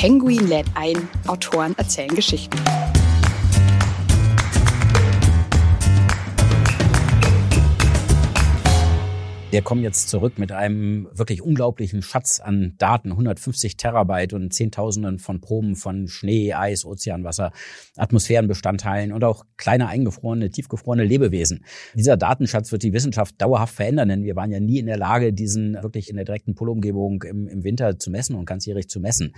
Penguin lädt ein, Autoren erzählen Geschichten. Wir kommen jetzt zurück mit einem wirklich unglaublichen Schatz an Daten, 150 Terabyte und Zehntausenden von Proben von Schnee, Eis, Ozeanwasser, Atmosphärenbestandteilen und auch kleine eingefrorene, tiefgefrorene Lebewesen. Dieser Datenschatz wird die Wissenschaft dauerhaft verändern, denn wir waren ja nie in der Lage, diesen wirklich in der direkten Polumgebung im, im Winter zu messen und ganzjährig zu messen.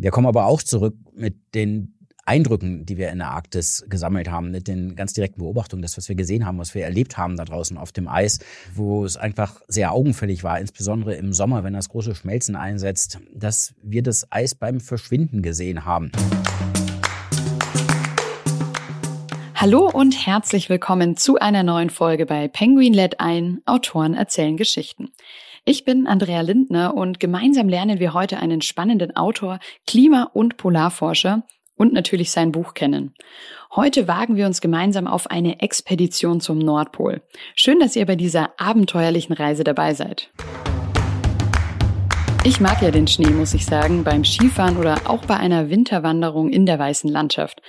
Wir kommen aber auch zurück mit den Eindrücken, die wir in der Arktis gesammelt haben, mit den ganz direkten Beobachtungen, das, was wir gesehen haben, was wir erlebt haben da draußen auf dem Eis, wo es einfach sehr augenfällig war, insbesondere im Sommer, wenn das große Schmelzen einsetzt, dass wir das Eis beim Verschwinden gesehen haben. Hallo und herzlich willkommen zu einer neuen Folge bei Penguin Let ein, Autoren erzählen Geschichten. Ich bin Andrea Lindner und gemeinsam lernen wir heute einen spannenden Autor, Klima- und Polarforscher und natürlich sein Buch kennen. Heute wagen wir uns gemeinsam auf eine Expedition zum Nordpol. Schön, dass ihr bei dieser abenteuerlichen Reise dabei seid. Ich mag ja den Schnee, muss ich sagen, beim Skifahren oder auch bei einer Winterwanderung in der weißen Landschaft.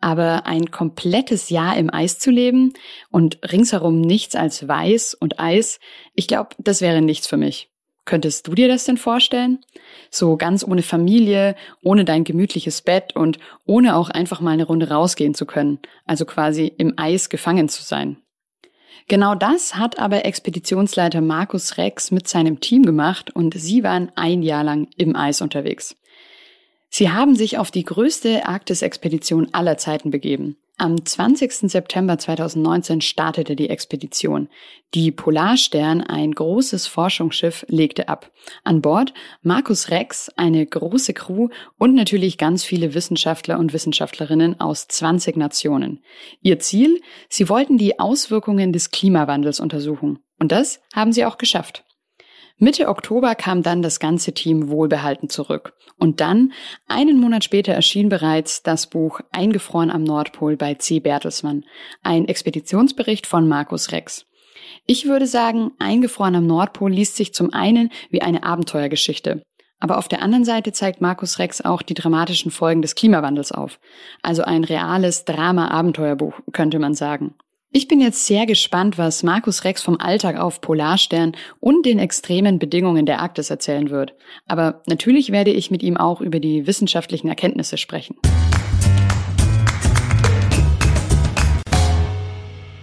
Aber ein komplettes Jahr im Eis zu leben und ringsherum nichts als Weiß und Eis, ich glaube, das wäre nichts für mich. Könntest du dir das denn vorstellen? So ganz ohne Familie, ohne dein gemütliches Bett und ohne auch einfach mal eine Runde rausgehen zu können, also quasi im Eis gefangen zu sein. Genau das hat aber Expeditionsleiter Markus Rex mit seinem Team gemacht und sie waren ein Jahr lang im Eis unterwegs. Sie haben sich auf die größte Arktis-Expedition aller Zeiten begeben. Am 20. September 2019 startete die Expedition. Die Polarstern, ein großes Forschungsschiff, legte ab. An Bord Markus Rex, eine große Crew und natürlich ganz viele Wissenschaftler und Wissenschaftlerinnen aus 20 Nationen. Ihr Ziel? Sie wollten die Auswirkungen des Klimawandels untersuchen. Und das haben sie auch geschafft. Mitte Oktober kam dann das ganze Team wohlbehalten zurück. Und dann, einen Monat später, erschien bereits das Buch Eingefroren am Nordpol bei C. Bertelsmann, ein Expeditionsbericht von Markus Rex. Ich würde sagen, Eingefroren am Nordpol liest sich zum einen wie eine Abenteuergeschichte. Aber auf der anderen Seite zeigt Markus Rex auch die dramatischen Folgen des Klimawandels auf. Also ein reales Drama-Abenteuerbuch, könnte man sagen. Ich bin jetzt sehr gespannt, was Markus Rex vom Alltag auf Polarstern und den extremen Bedingungen der Arktis erzählen wird. Aber natürlich werde ich mit ihm auch über die wissenschaftlichen Erkenntnisse sprechen.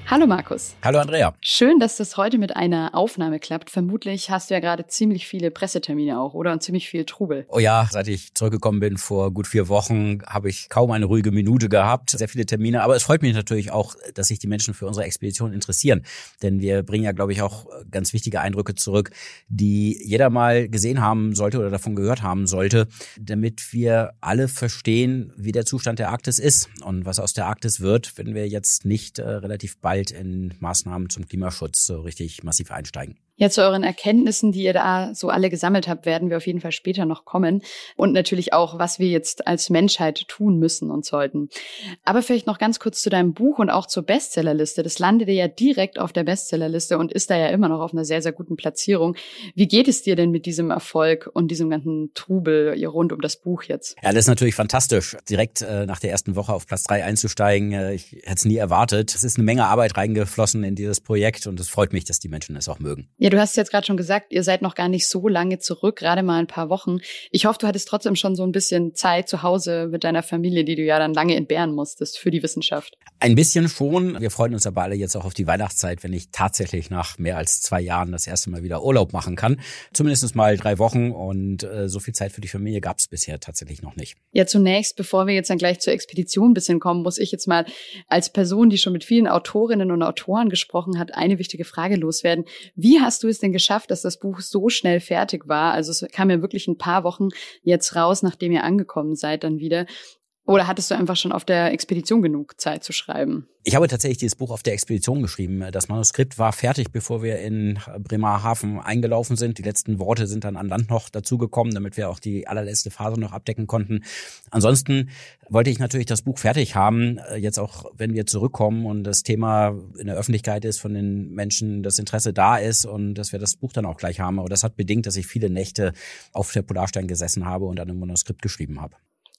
Hallo Markus. Hallo Andrea. Schön, dass das heute mit einer Aufnahme klappt. Vermutlich hast du ja gerade ziemlich viele Pressetermine auch, oder? Und ziemlich viel Trubel. Oh ja, seit ich zurückgekommen bin vor gut vier Wochen, habe ich kaum eine ruhige Minute gehabt. Sehr viele Termine. Aber es freut mich natürlich auch, dass sich die Menschen für unsere Expedition interessieren. Denn wir bringen ja, glaube ich, auch ganz wichtige Eindrücke zurück, die jeder mal gesehen haben sollte oder davon gehört haben sollte, damit wir alle verstehen, wie der Zustand der Arktis ist und was aus der Arktis wird, wenn wir jetzt nicht äh, relativ bald bald in Maßnahmen zum Klimaschutz so richtig massiv einsteigen. Ja, zu euren Erkenntnissen, die ihr da so alle gesammelt habt, werden wir auf jeden Fall später noch kommen. Und natürlich auch, was wir jetzt als Menschheit tun müssen und sollten. Aber vielleicht noch ganz kurz zu deinem Buch und auch zur Bestsellerliste. Das landete ja direkt auf der Bestsellerliste und ist da ja immer noch auf einer sehr, sehr guten Platzierung. Wie geht es dir denn mit diesem Erfolg und diesem ganzen Trubel rund um das Buch jetzt? Ja, das ist natürlich fantastisch, direkt äh, nach der ersten Woche auf Platz drei einzusteigen. Äh, ich hätte es nie erwartet. Es ist eine Menge Arbeit reingeflossen in dieses Projekt und es freut mich, dass die Menschen es auch mögen. Du hast jetzt gerade schon gesagt, ihr seid noch gar nicht so lange zurück, gerade mal ein paar Wochen. Ich hoffe, du hattest trotzdem schon so ein bisschen Zeit zu Hause mit deiner Familie, die du ja dann lange entbehren musstest für die Wissenschaft. Ein bisschen schon. Wir freuen uns aber alle jetzt auch auf die Weihnachtszeit, wenn ich tatsächlich nach mehr als zwei Jahren das erste Mal wieder Urlaub machen kann. Zumindest mal drei Wochen und äh, so viel Zeit für die Familie gab es bisher tatsächlich noch nicht. Ja, zunächst, bevor wir jetzt dann gleich zur Expedition ein bisschen kommen, muss ich jetzt mal als Person, die schon mit vielen Autorinnen und Autoren gesprochen hat, eine wichtige Frage loswerden. Wie hast hast du es denn geschafft, dass das Buch so schnell fertig war? Also es kam ja wirklich ein paar Wochen jetzt raus, nachdem ihr angekommen seid dann wieder. Oder hattest du einfach schon auf der Expedition genug Zeit zu schreiben? Ich habe tatsächlich dieses Buch auf der Expedition geschrieben. Das Manuskript war fertig, bevor wir in Bremerhaven eingelaufen sind. Die letzten Worte sind dann an Land noch dazugekommen, damit wir auch die allerletzte Phase noch abdecken konnten. Ansonsten wollte ich natürlich das Buch fertig haben, jetzt auch wenn wir zurückkommen und das Thema in der Öffentlichkeit ist, von den Menschen das Interesse da ist und dass wir das Buch dann auch gleich haben. Aber das hat bedingt, dass ich viele Nächte auf der Polarstein gesessen habe und an einem Manuskript geschrieben habe.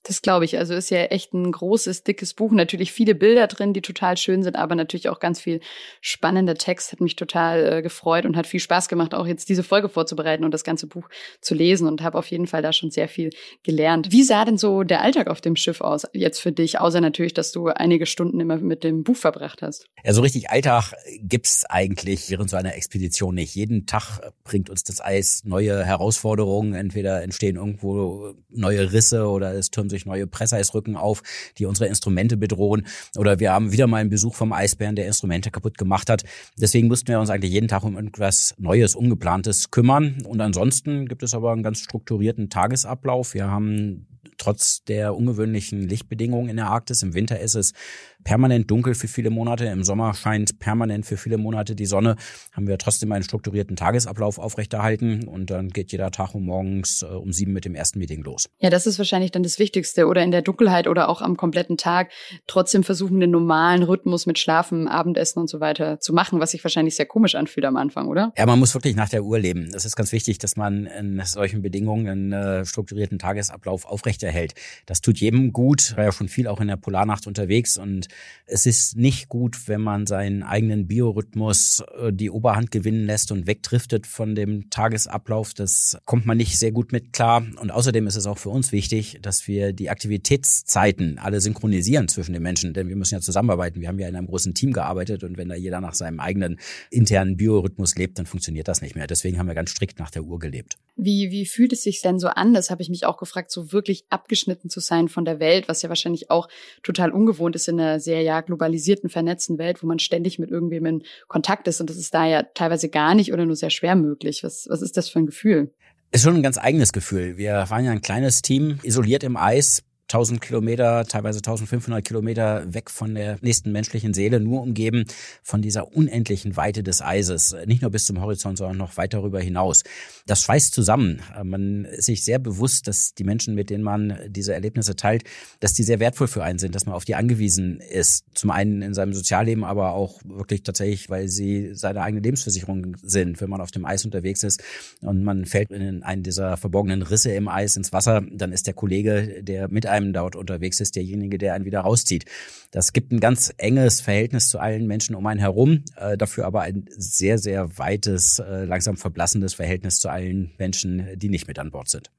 Das glaube ich. Also ist ja echt ein großes, dickes Buch. Natürlich viele Bilder drin, die total schön sind, aber natürlich auch ganz viel spannender Text. Hat mich total äh, gefreut und hat viel Spaß gemacht, auch jetzt diese Folge vorzubereiten und das ganze Buch zu lesen und habe auf jeden Fall da schon sehr viel gelernt. Wie sah denn so der Alltag auf dem Schiff aus jetzt für dich, außer natürlich, dass du einige Stunden immer mit dem Buch verbracht hast? Ja, so richtig Alltag gibt's eigentlich während so einer Expedition nicht. Jeden Tag bringt uns das Eis neue Herausforderungen. Entweder entstehen irgendwo neue Risse oder es türmen sich neue Presseisrücken auf, die unsere Instrumente bedrohen. Oder wir haben wieder mal einen Besuch vom Eisbären, der Instrumente kaputt gemacht hat. Deswegen mussten wir uns eigentlich jeden Tag um irgendwas Neues, Ungeplantes kümmern. Und ansonsten gibt es aber einen ganz strukturierten Tagesablauf. Wir haben trotz der ungewöhnlichen Lichtbedingungen in der Arktis. Im Winter ist es permanent dunkel für viele Monate. Im Sommer scheint permanent für viele Monate die Sonne. Haben wir trotzdem einen strukturierten Tagesablauf aufrechterhalten und dann geht jeder Tag um morgens äh, um sieben mit dem ersten Meeting los. Ja, das ist wahrscheinlich dann das Wichtigste. Oder in der Dunkelheit oder auch am kompletten Tag trotzdem versuchen, den normalen Rhythmus mit Schlafen, Abendessen und so weiter zu machen, was sich wahrscheinlich sehr komisch anfühlt am Anfang, oder? Ja, man muss wirklich nach der Uhr leben. Das ist ganz wichtig, dass man in solchen Bedingungen einen äh, strukturierten Tagesablauf aufrechterhält. Das tut jedem gut. Ich war ja schon viel auch in der Polarnacht unterwegs und es ist nicht gut, wenn man seinen eigenen Biorhythmus äh, die Oberhand gewinnen lässt und wegdriftet von dem Tagesablauf. Das kommt man nicht sehr gut mit klar. Und außerdem ist es auch für uns wichtig, dass wir die Aktivitätszeiten alle synchronisieren zwischen den Menschen, denn wir müssen ja zusammenarbeiten. Wir haben ja in einem großen Team gearbeitet und wenn da jeder nach seinem eigenen internen Biorhythmus lebt, dann funktioniert das nicht mehr. Deswegen haben wir ganz strikt nach der Uhr gelebt. Wie, wie fühlt es sich denn so an? Das habe ich mich auch gefragt, so wirklich abgeschnitten zu sein von der Welt, was ja wahrscheinlich auch total ungewohnt ist in einer sehr ja globalisierten, vernetzten Welt, wo man ständig mit irgendwem in Kontakt ist. Und das ist da ja teilweise gar nicht oder nur sehr schwer möglich. Was, was ist das für ein Gefühl? Ist schon ein ganz eigenes Gefühl. Wir waren ja ein kleines Team, isoliert im Eis, 1000 Kilometer, teilweise 1500 Kilometer weg von der nächsten menschlichen Seele, nur umgeben von dieser unendlichen Weite des Eises. Nicht nur bis zum Horizont, sondern noch weit darüber hinaus. Das schweißt zusammen. Man ist sich sehr bewusst, dass die Menschen, mit denen man diese Erlebnisse teilt, dass die sehr wertvoll für einen sind, dass man auf die angewiesen ist. Zum einen in seinem Sozialleben, aber auch wirklich tatsächlich, weil sie seine eigene Lebensversicherung sind. Wenn man auf dem Eis unterwegs ist und man fällt in einen dieser verborgenen Risse im Eis ins Wasser, dann ist der Kollege, der mit einem dort unterwegs ist, derjenige, der einen wieder rauszieht. Das gibt ein ganz enges Verhältnis zu allen Menschen um einen herum, äh, dafür aber ein sehr, sehr weites, äh, langsam verblassendes Verhältnis zu allen Menschen, die nicht mit an Bord sind.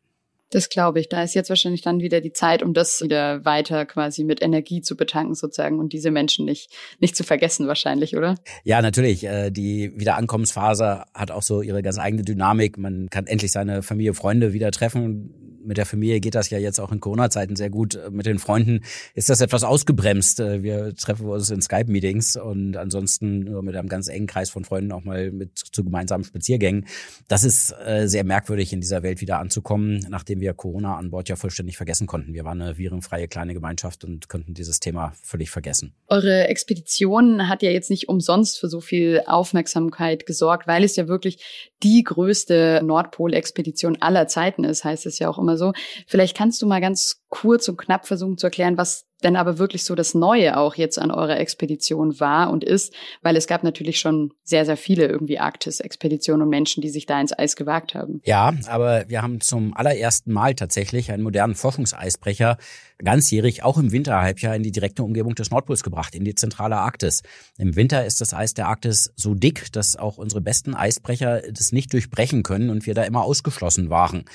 Das glaube ich. Da ist jetzt wahrscheinlich dann wieder die Zeit, um das wieder weiter quasi mit Energie zu betanken sozusagen und diese Menschen nicht, nicht zu vergessen wahrscheinlich, oder? Ja, natürlich. Äh, die Wiederankommensphase hat auch so ihre ganz eigene Dynamik. Man kann endlich seine Familie, Freunde wieder treffen mit der Familie geht das ja jetzt auch in Corona-Zeiten sehr gut. Mit den Freunden ist das etwas ausgebremst. Wir treffen uns in Skype-Meetings und ansonsten nur mit einem ganz engen Kreis von Freunden auch mal mit zu gemeinsamen Spaziergängen. Das ist äh, sehr merkwürdig, in dieser Welt wieder anzukommen, nachdem wir Corona an Bord ja vollständig vergessen konnten. Wir waren eine virenfreie kleine Gemeinschaft und konnten dieses Thema völlig vergessen. Eure Expedition hat ja jetzt nicht umsonst für so viel Aufmerksamkeit gesorgt, weil es ja wirklich die größte Nordpol-Expedition aller Zeiten ist, heißt es ja auch immer so. Vielleicht kannst du mal ganz kurz und knapp versuchen zu erklären, was denn aber wirklich so das Neue auch jetzt an eurer Expedition war und ist, weil es gab natürlich schon sehr, sehr viele irgendwie Arktis-Expeditionen und Menschen, die sich da ins Eis gewagt haben. Ja, aber wir haben zum allerersten Mal tatsächlich einen modernen Forschungseisbrecher ganzjährig auch im Winterhalbjahr in die direkte Umgebung des Nordpols gebracht, in die zentrale Arktis. Im Winter ist das Eis der Arktis so dick, dass auch unsere besten Eisbrecher das nicht durchbrechen können und wir da immer ausgeschlossen waren.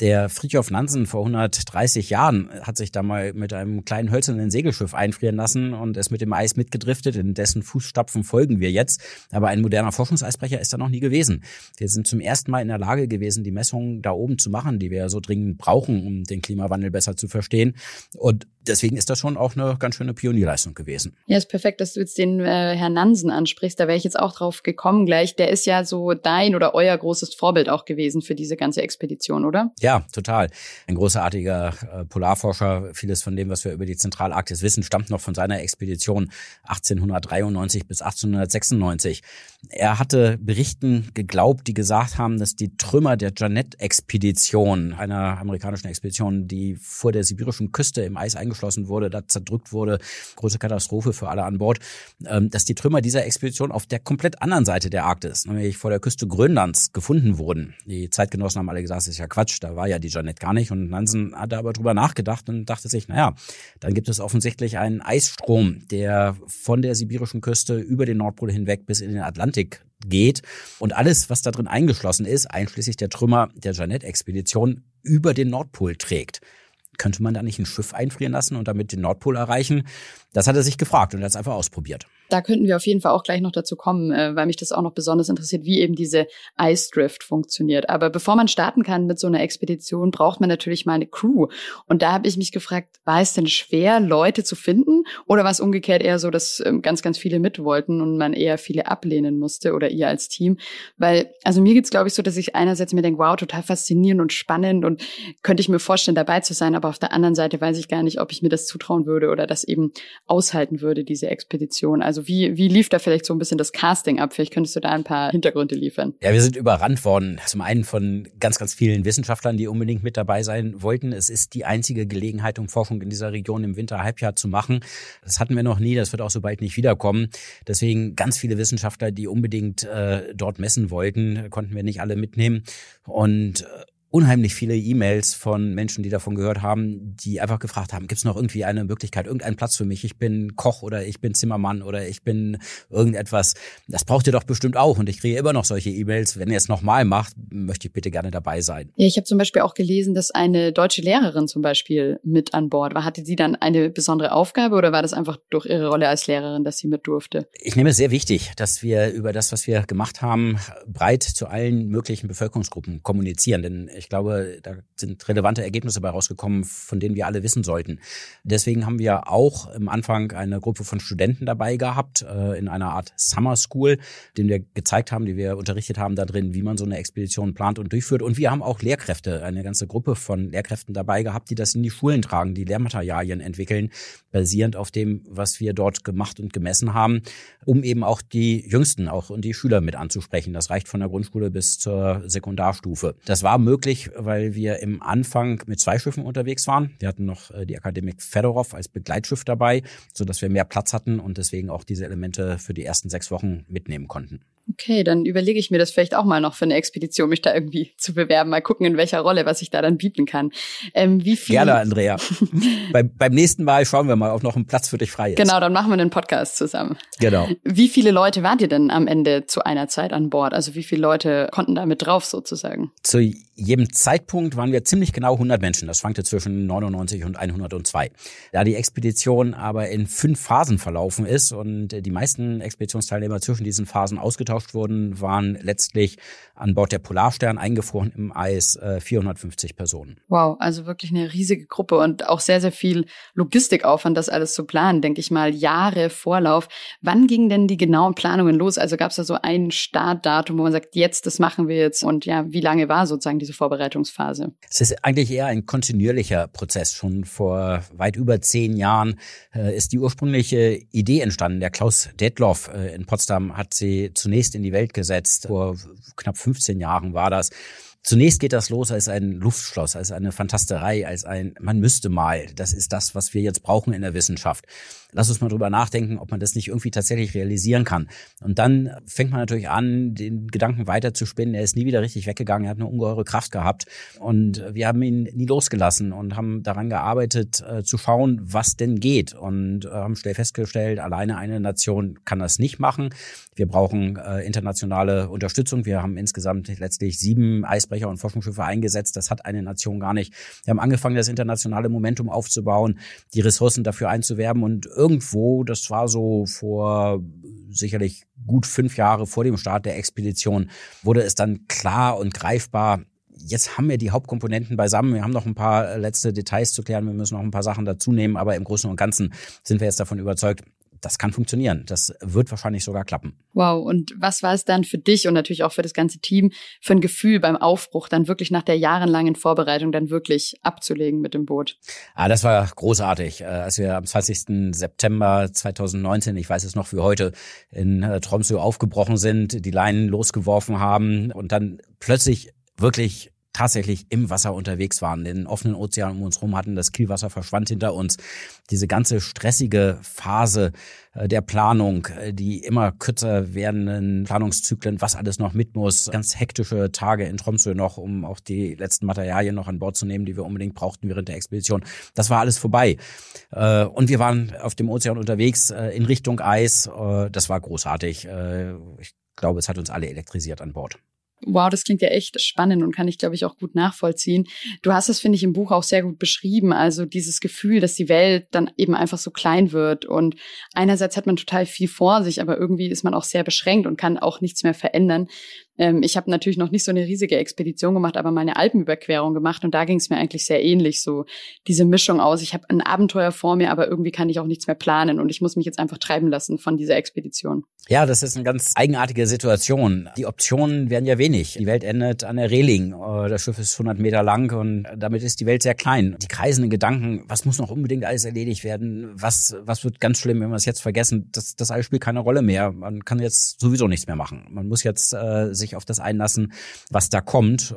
Der Fridtjof Nansen vor 130 Jahren hat sich da mal mit einem kleinen Hölzer einzelnen Segelschiff einfrieren lassen und es mit dem Eis mitgedriftet. In dessen Fußstapfen folgen wir jetzt. Aber ein moderner Forschungseisbrecher ist da noch nie gewesen. Wir sind zum ersten Mal in der Lage gewesen, die Messungen da oben zu machen, die wir ja so dringend brauchen, um den Klimawandel besser zu verstehen. Und deswegen ist das schon auch eine ganz schöne Pionierleistung gewesen. Ja, ist perfekt, dass du jetzt den äh, Herrn Nansen ansprichst. Da wäre ich jetzt auch drauf gekommen gleich. Der ist ja so dein oder euer großes Vorbild auch gewesen für diese ganze Expedition, oder? Ja, total. Ein großartiger äh, Polarforscher. Vieles von dem, was wir über die Zentralarktis wissen, stammt noch von seiner Expedition 1893 bis 1896. Er hatte Berichten geglaubt, die gesagt haben, dass die Trümmer der Jeannette-Expedition, einer amerikanischen Expedition, die vor der sibirischen Küste im Eis eingeschlossen wurde, da zerdrückt wurde, große Katastrophe für alle an Bord, ähm, dass die Trümmer dieser Expedition auf der komplett anderen Seite der Arktis, nämlich vor der Küste Grönlands, gefunden wurden. Die Zeitgenossen haben alle gesagt, das ist ja Quatsch, da war ja die Jeannette gar nicht. Und Nansen hatte aber drüber nachgedacht und dachte sich, naja, dann gibt es offensichtlich einen Eisstrom, der von der sibirischen Küste über den Nordpol hinweg bis in den Atlantik geht und alles, was da drin eingeschlossen ist, einschließlich der Trümmer der Jeannette-Expedition, über den Nordpol trägt. Könnte man da nicht ein Schiff einfrieren lassen und damit den Nordpol erreichen? Das hat er sich gefragt und hat es einfach ausprobiert. Da könnten wir auf jeden Fall auch gleich noch dazu kommen, äh, weil mich das auch noch besonders interessiert, wie eben diese Ice Drift funktioniert. Aber bevor man starten kann mit so einer Expedition, braucht man natürlich mal eine Crew. Und da habe ich mich gefragt, war es denn schwer, Leute zu finden? Oder war es umgekehrt eher so, dass ähm, ganz, ganz viele mit wollten und man eher viele ablehnen musste oder ihr als Team? Weil, also mir geht's glaube ich, so, dass ich einerseits mir denke, wow, total faszinierend und spannend und könnte ich mir vorstellen, dabei zu sein. Aber auf der anderen Seite weiß ich gar nicht, ob ich mir das zutrauen würde oder das eben aushalten würde, diese Expedition. Also wie, wie lief da vielleicht so ein bisschen das Casting ab? Vielleicht könntest du da ein paar Hintergründe liefern. Ja, wir sind überrannt worden. Zum einen von ganz, ganz vielen Wissenschaftlern, die unbedingt mit dabei sein wollten. Es ist die einzige Gelegenheit, um Forschung in dieser Region im Winterhalbjahr zu machen. Das hatten wir noch nie, das wird auch so bald nicht wiederkommen. Deswegen ganz viele Wissenschaftler, die unbedingt äh, dort messen wollten, konnten wir nicht alle mitnehmen. Und äh, unheimlich viele E-Mails von Menschen, die davon gehört haben, die einfach gefragt haben, gibt es noch irgendwie eine Möglichkeit, irgendeinen Platz für mich? Ich bin Koch oder ich bin Zimmermann oder ich bin irgendetwas. Das braucht ihr doch bestimmt auch. Und ich kriege immer noch solche E-Mails. Wenn ihr es nochmal macht, möchte ich bitte gerne dabei sein. Ja, ich habe zum Beispiel auch gelesen, dass eine deutsche Lehrerin zum Beispiel mit an Bord war. Hatte sie dann eine besondere Aufgabe oder war das einfach durch ihre Rolle als Lehrerin, dass sie mit durfte? Ich nehme es sehr wichtig, dass wir über das, was wir gemacht haben, breit zu allen möglichen Bevölkerungsgruppen kommunizieren. Denn ich glaube, da sind relevante Ergebnisse bei rausgekommen, von denen wir alle wissen sollten. Deswegen haben wir auch im Anfang eine Gruppe von Studenten dabei gehabt, äh, in einer Art Summer School, den wir gezeigt haben, die wir unterrichtet haben da drin, wie man so eine Expedition plant und durchführt. Und wir haben auch Lehrkräfte, eine ganze Gruppe von Lehrkräften dabei gehabt, die das in die Schulen tragen, die Lehrmaterialien entwickeln, basierend auf dem, was wir dort gemacht und gemessen haben, um eben auch die Jüngsten auch und die Schüler mit anzusprechen. Das reicht von der Grundschule bis zur Sekundarstufe. Das war möglich, weil wir im Anfang mit zwei Schiffen unterwegs waren. Wir hatten noch äh, die Akademik Fedorov als Begleitschiff dabei, so dass wir mehr Platz hatten und deswegen auch diese Elemente für die ersten sechs Wochen mitnehmen konnten. Okay, dann überlege ich mir das vielleicht auch mal noch für eine Expedition, mich da irgendwie zu bewerben. Mal gucken, in welcher Rolle, was ich da dann bieten kann. Ähm, wie viel Gerne, Andrea. Bei, beim nächsten Mal schauen wir mal, ob noch ein Platz für dich frei ist. Genau, dann machen wir einen Podcast zusammen. Genau. Wie viele Leute wart ihr denn am Ende zu einer Zeit an Bord? Also wie viele Leute konnten da mit drauf sozusagen? Zu jedem Zeitpunkt waren wir ziemlich genau 100 Menschen. Das schwankte zwischen 99 und 102. Da die Expedition aber in fünf Phasen verlaufen ist und die meisten Expeditionsteilnehmer zwischen diesen Phasen ausgetauscht wurden, waren letztlich an Bord der Polarstern eingefroren im Eis äh, 450 Personen. Wow, also wirklich eine riesige Gruppe und auch sehr, sehr viel Logistikaufwand, das alles zu planen, denke ich mal, Jahre Vorlauf. Wann gingen denn die genauen Planungen los? Also gab es da so ein Startdatum, wo man sagt, jetzt, das machen wir jetzt und ja, wie lange war sozusagen diese Vorbereitungsphase? Es ist eigentlich eher ein kontinuierlicher Prozess. Schon vor weit über zehn Jahren äh, ist die ursprüngliche Idee entstanden. Der Klaus Detloff äh, in Potsdam hat sie zunächst in die Welt gesetzt. Vor knapp 15 Jahren war das. Zunächst geht das los als ein Luftschloss, als eine Fantasterei, als ein, man müsste mal. Das ist das, was wir jetzt brauchen in der Wissenschaft lass uns mal drüber nachdenken, ob man das nicht irgendwie tatsächlich realisieren kann. Und dann fängt man natürlich an, den Gedanken weiter zu spinnen. Er ist nie wieder richtig weggegangen, er hat eine ungeheure Kraft gehabt. Und wir haben ihn nie losgelassen und haben daran gearbeitet, äh, zu schauen, was denn geht. Und äh, haben schnell festgestellt, alleine eine Nation kann das nicht machen. Wir brauchen äh, internationale Unterstützung. Wir haben insgesamt letztlich sieben Eisbrecher und Forschungsschiffe eingesetzt. Das hat eine Nation gar nicht. Wir haben angefangen, das internationale Momentum aufzubauen, die Ressourcen dafür einzuwerben und irgendwo, das war so vor sicherlich gut fünf Jahre vor dem Start der Expedition, wurde es dann klar und greifbar, jetzt haben wir die Hauptkomponenten beisammen. Wir haben noch ein paar letzte Details zu klären. Wir müssen noch ein paar Sachen dazu nehmen. Aber im Großen und Ganzen sind wir jetzt davon überzeugt, das kann funktionieren. Das wird wahrscheinlich sogar klappen. Wow. Und was war es dann für dich und natürlich auch für das ganze Team für ein Gefühl beim Aufbruch, dann wirklich nach der jahrelangen Vorbereitung dann wirklich abzulegen mit dem Boot? Ah, das war großartig. Äh, als wir am 20. September 2019, ich weiß es noch wie heute, in äh, Tromsø aufgebrochen sind, die Leinen losgeworfen haben und dann plötzlich wirklich tatsächlich im Wasser unterwegs waren, den offenen Ozean um uns herum hatten, das Kielwasser verschwand hinter uns. Diese ganze stressige Phase äh, der Planung, äh, die immer kürzer werdenden Planungszyklen, was alles noch mit muss, ganz hektische Tage in Tromsø noch, um auch die letzten Materialien noch an Bord zu nehmen, die wir unbedingt brauchten während der Expedition. Das war alles vorbei. Äh, und wir waren auf dem Ozean unterwegs in Richtung Eis. Das war großartig. Ich glaube, es hat uns alle elektrisiert an Bord. Wow, das klingt ja echt spannend und kann ich, glaube ich, auch gut nachvollziehen. Du hast es, finde ich, im Buch auch sehr gut beschrieben. Also dieses Gefühl, dass die Welt dann eben einfach so klein wird. Und einerseits hat man total viel vor sich, aber irgendwie ist man auch sehr beschränkt und kann auch nichts mehr verändern. Ähm, ich habe natürlich noch nicht so eine riesige Expedition gemacht, aber mal eine Alpenüberquerung gemacht und da ging es mir eigentlich sehr ähnlich. So diese Mischung aus, ich habe ein Abenteuer vor mir, aber irgendwie kann ich auch nichts mehr planen und ich muss mich jetzt einfach treiben lassen von dieser Expedition. Ja, das ist eine ganz eigenartige Situation. Die Optionen werden ja wenig. Die Welt endet an der Reling. Äh, das Schiff ist 100 Meter lang und damit ist die Welt sehr klein. Die kreisenden Gedanken, was muss noch unbedingt alles erledigt werden? Was, was wird ganz schlimm, wenn wir es jetzt vergessen? Das, das alles spielt keine Rolle mehr. Man kann jetzt sowieso nichts mehr machen. Man muss jetzt äh, sich auf das einlassen, was da kommt.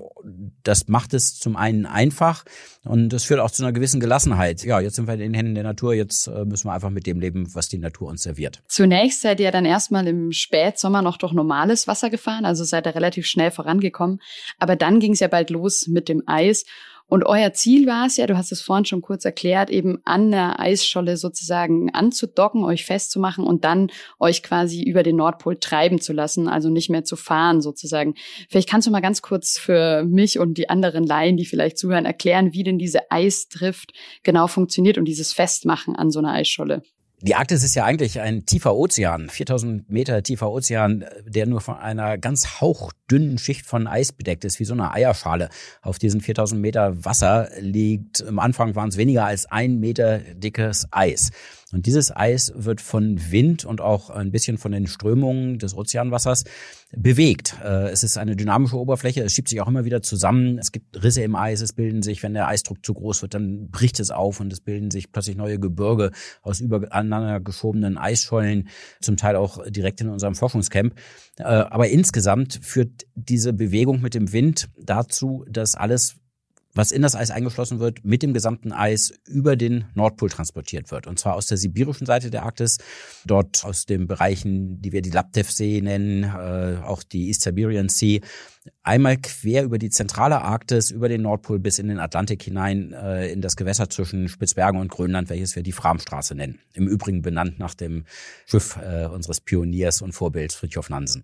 Das macht es zum einen einfach und es führt auch zu einer gewissen Gelassenheit. Ja, jetzt sind wir in den Händen der Natur, jetzt äh, müssen wir einfach mit dem leben, was die Natur uns serviert. Zunächst seid ihr dann erstmal im Spätsommer noch durch normales Wasser gefahren, also seid ihr relativ schnell vorangekommen. Aber dann ging es ja bald los mit dem Eis. Und euer Ziel war es ja, du hast es vorhin schon kurz erklärt, eben an der Eisscholle sozusagen anzudocken, euch festzumachen und dann euch quasi über den Nordpol treiben zu lassen, also nicht mehr zu fahren sozusagen. Vielleicht kannst du mal ganz kurz für mich und die anderen Laien, die vielleicht zuhören, erklären, wie denn diese Eisdrift genau funktioniert und dieses Festmachen an so einer Eisscholle. Die Arktis ist ja eigentlich ein tiefer Ozean, 4000 Meter tiefer Ozean, der nur von einer ganz hauchdünnen Schicht von Eis bedeckt ist, wie so eine Eierschale. Auf diesen 4000 Meter Wasser liegt, am Anfang waren es weniger als ein Meter dickes Eis. Und dieses Eis wird von Wind und auch ein bisschen von den Strömungen des Ozeanwassers bewegt. Äh, es ist eine dynamische Oberfläche, es schiebt sich auch immer wieder zusammen. Es gibt Risse im Eis, es bilden sich, wenn der Eisdruck zu groß wird, dann bricht es auf und es bilden sich plötzlich neue Gebirge aus übereinander geschobenen Eisschollen, zum Teil auch direkt in unserem Forschungscamp. Äh, aber insgesamt führt diese Bewegung mit dem Wind dazu, dass alles was in das Eis eingeschlossen wird, mit dem gesamten Eis über den Nordpol transportiert wird. Und zwar aus der sibirischen Seite der Arktis, dort aus den Bereichen, die wir die Laptev-See nennen, äh, auch die East Siberian Sea, einmal quer über die zentrale Arktis, über den Nordpol bis in den Atlantik hinein, äh, in das Gewässer zwischen Spitzbergen und Grönland, welches wir die Framstraße nennen. Im Übrigen benannt nach dem Schiff äh, unseres Pioniers und Vorbilds Fritjof Nansen.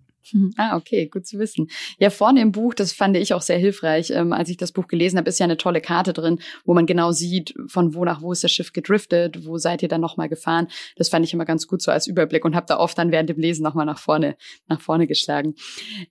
Ah, okay, gut zu wissen. Ja, vorne im Buch, das fand ich auch sehr hilfreich. Ähm, als ich das Buch gelesen habe, ist ja eine tolle Karte drin, wo man genau sieht, von wo nach wo ist das Schiff gedriftet, wo seid ihr dann nochmal gefahren. Das fand ich immer ganz gut so als Überblick und habe da oft dann während dem Lesen nochmal nach vorne, nach vorne geschlagen.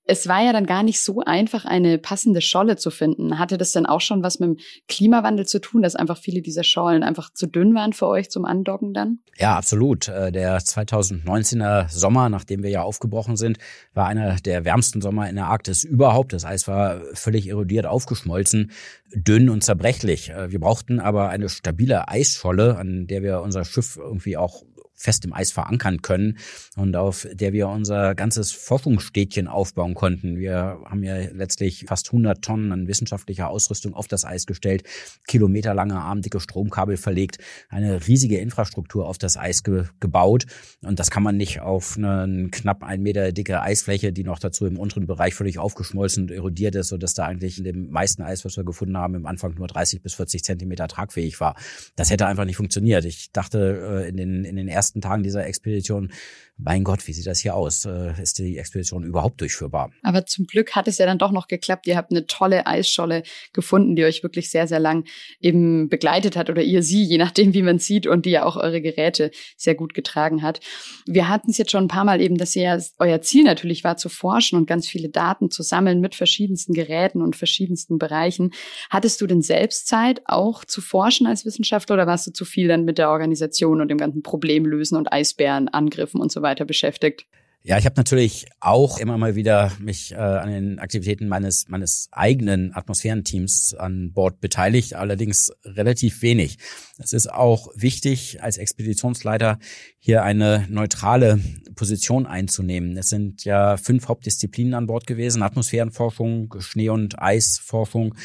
Es war ja dann gar nicht so einfach, eine passende Scholle zu finden. Hatte das denn auch schon was mit dem Klimawandel zu tun, dass einfach viele dieser Schollen einfach zu dünn waren für euch zum Andocken dann? Ja, absolut. Äh, der 2019er Sommer, nachdem wir ja aufgebrochen sind, war einer der wärmsten Sommer in der Arktis überhaupt. Das Eis war völlig erodiert, aufgeschmolzen, dünn und zerbrechlich. Äh, wir brauchten aber eine stabile Eisscholle, an der wir unser Schiff irgendwie auch fest im Eis verankern können und auf der wir unser ganzes Forschungsstädtchen aufbauen konnten. Wir haben ja letztlich fast 100 Tonnen an wissenschaftlicher Ausrüstung auf das Eis gestellt, kilometerlange armdicke Stromkabel verlegt, eine riesige Infrastruktur auf das Eis ge gebaut und das kann man nicht auf eine knapp ein Meter dicke Eisfläche, die noch dazu im unteren Bereich völlig aufgeschmolzen und erodiert ist, sodass da eigentlich in dem meisten Eis, was wir gefunden haben, im Anfang nur 30 bis 40 Zentimeter tragfähig war. Das hätte einfach nicht funktioniert. Ich dachte äh, in den, in den ersten ersten Tagen dieser Expedition, mein Gott, wie sieht das hier aus? Äh, ist die Expedition überhaupt durchführbar? Aber zum Glück hat es ja dann doch noch geklappt. Ihr habt eine tolle Eisscholle gefunden, die euch wirklich sehr, sehr lang eben begleitet hat oder ihr sie, je nachdem, wie man sieht und die ja auch eure Geräte sehr gut getragen hat. Wir hatten es jetzt schon ein paar Mal eben, dass ihr euer Ziel natürlich war zu forschen und ganz viele Daten zu sammeln mit verschiedensten Geräten und verschiedensten Bereichen. Hattest du denn selbst Zeit, auch zu forschen als Wissenschaftler oder warst du zu viel dann mit der Organisation und dem ganzen Problemlösen und Eisbärenangriffen und so weiter beschäftigt? Ja, ich habe natürlich auch immer mal wieder mich äh, an den Aktivitäten meines meines eigenen Atmosphärenteams an Bord beteiligt, allerdings relativ wenig. Es ist auch wichtig als Expeditionsleiter hier eine neutrale Position einzunehmen. Es sind ja fünf Hauptdisziplinen an Bord gewesen: Atmosphärenforschung, Schnee- und Eisforschung,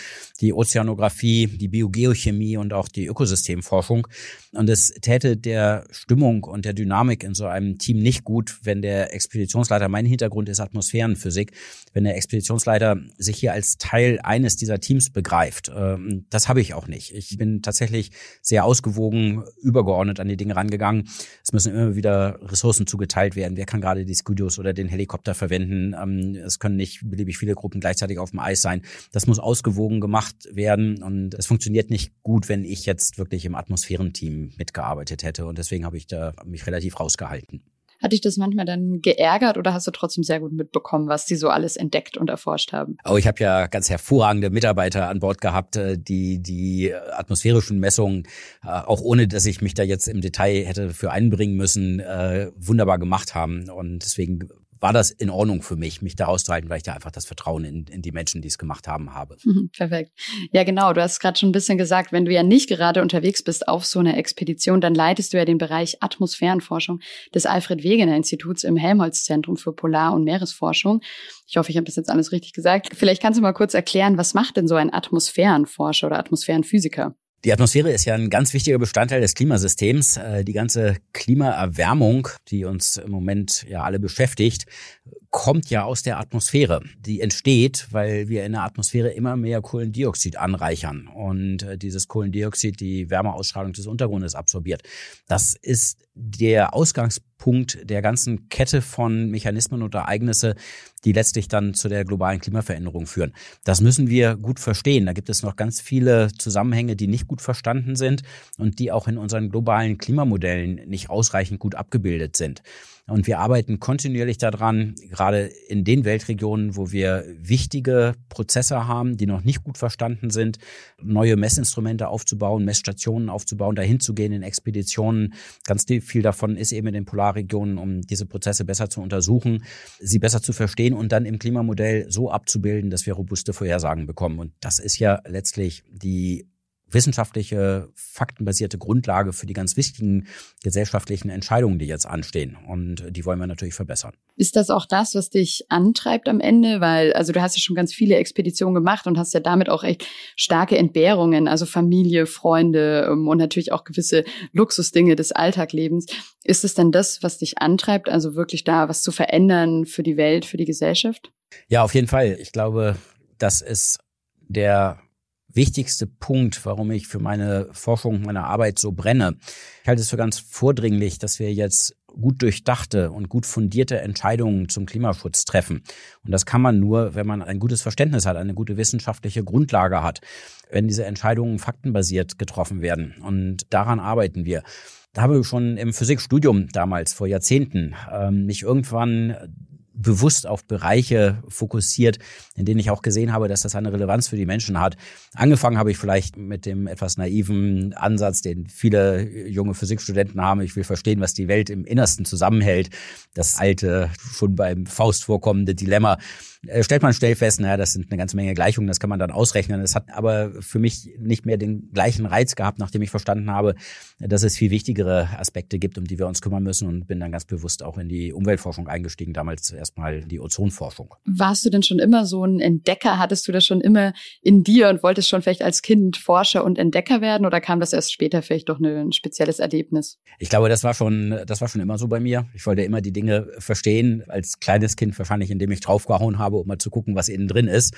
die Ozeanographie, die Biogeochemie und auch die Ökosystemforschung. Und es täte der Stimmung und der Dynamik in so einem Team nicht gut, wenn der Expeditionsleiter, mein Hintergrund ist Atmosphärenphysik, wenn der Expeditionsleiter sich hier als Teil eines dieser Teams begreift. Ähm, das habe ich auch nicht. Ich bin tatsächlich sehr ausgewogen, übergeordnet an die Dinge rangegangen. Es müssen immer wieder Ressourcen zugeteilt werden. Wer kann gerade die Studios oder den Helikopter verwenden? Ähm, es können nicht beliebig viele Gruppen gleichzeitig auf dem Eis sein. Das muss ausgewogen gemacht werden und es funktioniert nicht gut, wenn ich jetzt wirklich im Atmosphärenteam mitgearbeitet hätte und deswegen habe ich da mich relativ rausgehalten. Hat dich das manchmal dann geärgert oder hast du trotzdem sehr gut mitbekommen, was die so alles entdeckt und erforscht haben? Oh, ich habe ja ganz hervorragende Mitarbeiter an Bord gehabt, äh, die die atmosphärischen Messungen, äh, auch ohne dass ich mich da jetzt im Detail hätte für einbringen müssen, äh, wunderbar gemacht haben. Und deswegen war das in Ordnung für mich, mich da rauszuhalten, weil ich da einfach das Vertrauen in, in die Menschen, die es gemacht haben, habe. Mhm, perfekt. Ja, genau. Du hast gerade schon ein bisschen gesagt, wenn du ja nicht gerade unterwegs bist auf so einer Expedition, dann leitest du ja den Bereich Atmosphärenforschung des Alfred Wegener Instituts im Helmholtz Zentrum für Polar- und Meeresforschung. Ich hoffe, ich habe das jetzt alles richtig gesagt. Vielleicht kannst du mal kurz erklären, was macht denn so ein Atmosphärenforscher oder Atmosphärenphysiker? Die Atmosphäre ist ja ein ganz wichtiger Bestandteil des Klimasystems. Äh, die ganze Klimaerwärmung, die uns im Moment ja alle beschäftigt, kommt ja aus der Atmosphäre. Die entsteht, weil wir in der Atmosphäre immer mehr Kohlendioxid anreichern und äh, dieses Kohlendioxid die Wärmeausstrahlung des Untergrundes absorbiert. Das ist der Ausgangspunkt der ganzen Kette von Mechanismen und Ereignisse, die letztlich dann zu der globalen Klimaveränderung führen. Das müssen wir gut verstehen. Da gibt es noch ganz viele Zusammenhänge, die nicht gut verstanden sind und die auch in unseren globalen Klimamodellen nicht ausreichend gut abgebildet sind. Und wir arbeiten kontinuierlich daran, gerade in den Weltregionen, wo wir wichtige Prozesse haben, die noch nicht gut verstanden sind, neue Messinstrumente aufzubauen, Messstationen aufzubauen, dahin zu gehen in Expeditionen. Ganz viel davon ist eben in den Polarregionen, um diese Prozesse besser zu untersuchen, sie besser zu verstehen und dann im Klimamodell so abzubilden, dass wir robuste Vorhersagen bekommen. Und das ist ja letztlich die wissenschaftliche, faktenbasierte Grundlage für die ganz wichtigen gesellschaftlichen Entscheidungen, die jetzt anstehen. Und die wollen wir natürlich verbessern. Ist das auch das, was dich antreibt am Ende? Weil, also du hast ja schon ganz viele Expeditionen gemacht und hast ja damit auch echt starke Entbehrungen, also Familie, Freunde ähm, und natürlich auch gewisse Luxusdinge des Alltaglebens. Ist es denn das, was dich antreibt, also wirklich da was zu verändern für die Welt, für die Gesellschaft? Ja, auf jeden Fall. Ich glaube, das ist der wichtigste Punkt, warum ich für meine Forschung, meine Arbeit so brenne. Ich halte es für ganz vordringlich, dass wir jetzt gut durchdachte und gut fundierte Entscheidungen zum Klimaschutz treffen. Und das kann man nur, wenn man ein gutes Verständnis hat, eine gute wissenschaftliche Grundlage hat, wenn diese Entscheidungen faktenbasiert getroffen werden. Und daran arbeiten wir. Da habe ich schon im Physikstudium damals vor Jahrzehnten ähm, mich irgendwann bewusst auf Bereiche fokussiert, in denen ich auch gesehen habe, dass das eine Relevanz für die Menschen hat. Angefangen habe ich vielleicht mit dem etwas naiven Ansatz, den viele junge Physikstudenten haben. Ich will verstehen, was die Welt im Innersten zusammenhält. Das alte, schon beim Faust vorkommende Dilemma stellt man schnell fest, naja, das sind eine ganze Menge Gleichungen, das kann man dann ausrechnen. Es hat aber für mich nicht mehr den gleichen Reiz gehabt, nachdem ich verstanden habe, dass es viel wichtigere Aspekte gibt, um die wir uns kümmern müssen und bin dann ganz bewusst auch in die Umweltforschung eingestiegen, damals erstmal die Ozonforschung. Warst du denn schon immer so ein Entdecker? Hattest du das schon immer in dir und wolltest schon vielleicht als Kind Forscher und Entdecker werden oder kam das erst später vielleicht doch ein spezielles Erlebnis? Ich glaube, das war schon, das war schon immer so bei mir. Ich wollte immer die Dinge verstehen, als kleines Kind wahrscheinlich, indem ich draufgehauen habe habe, um mal zu gucken, was innen drin ist.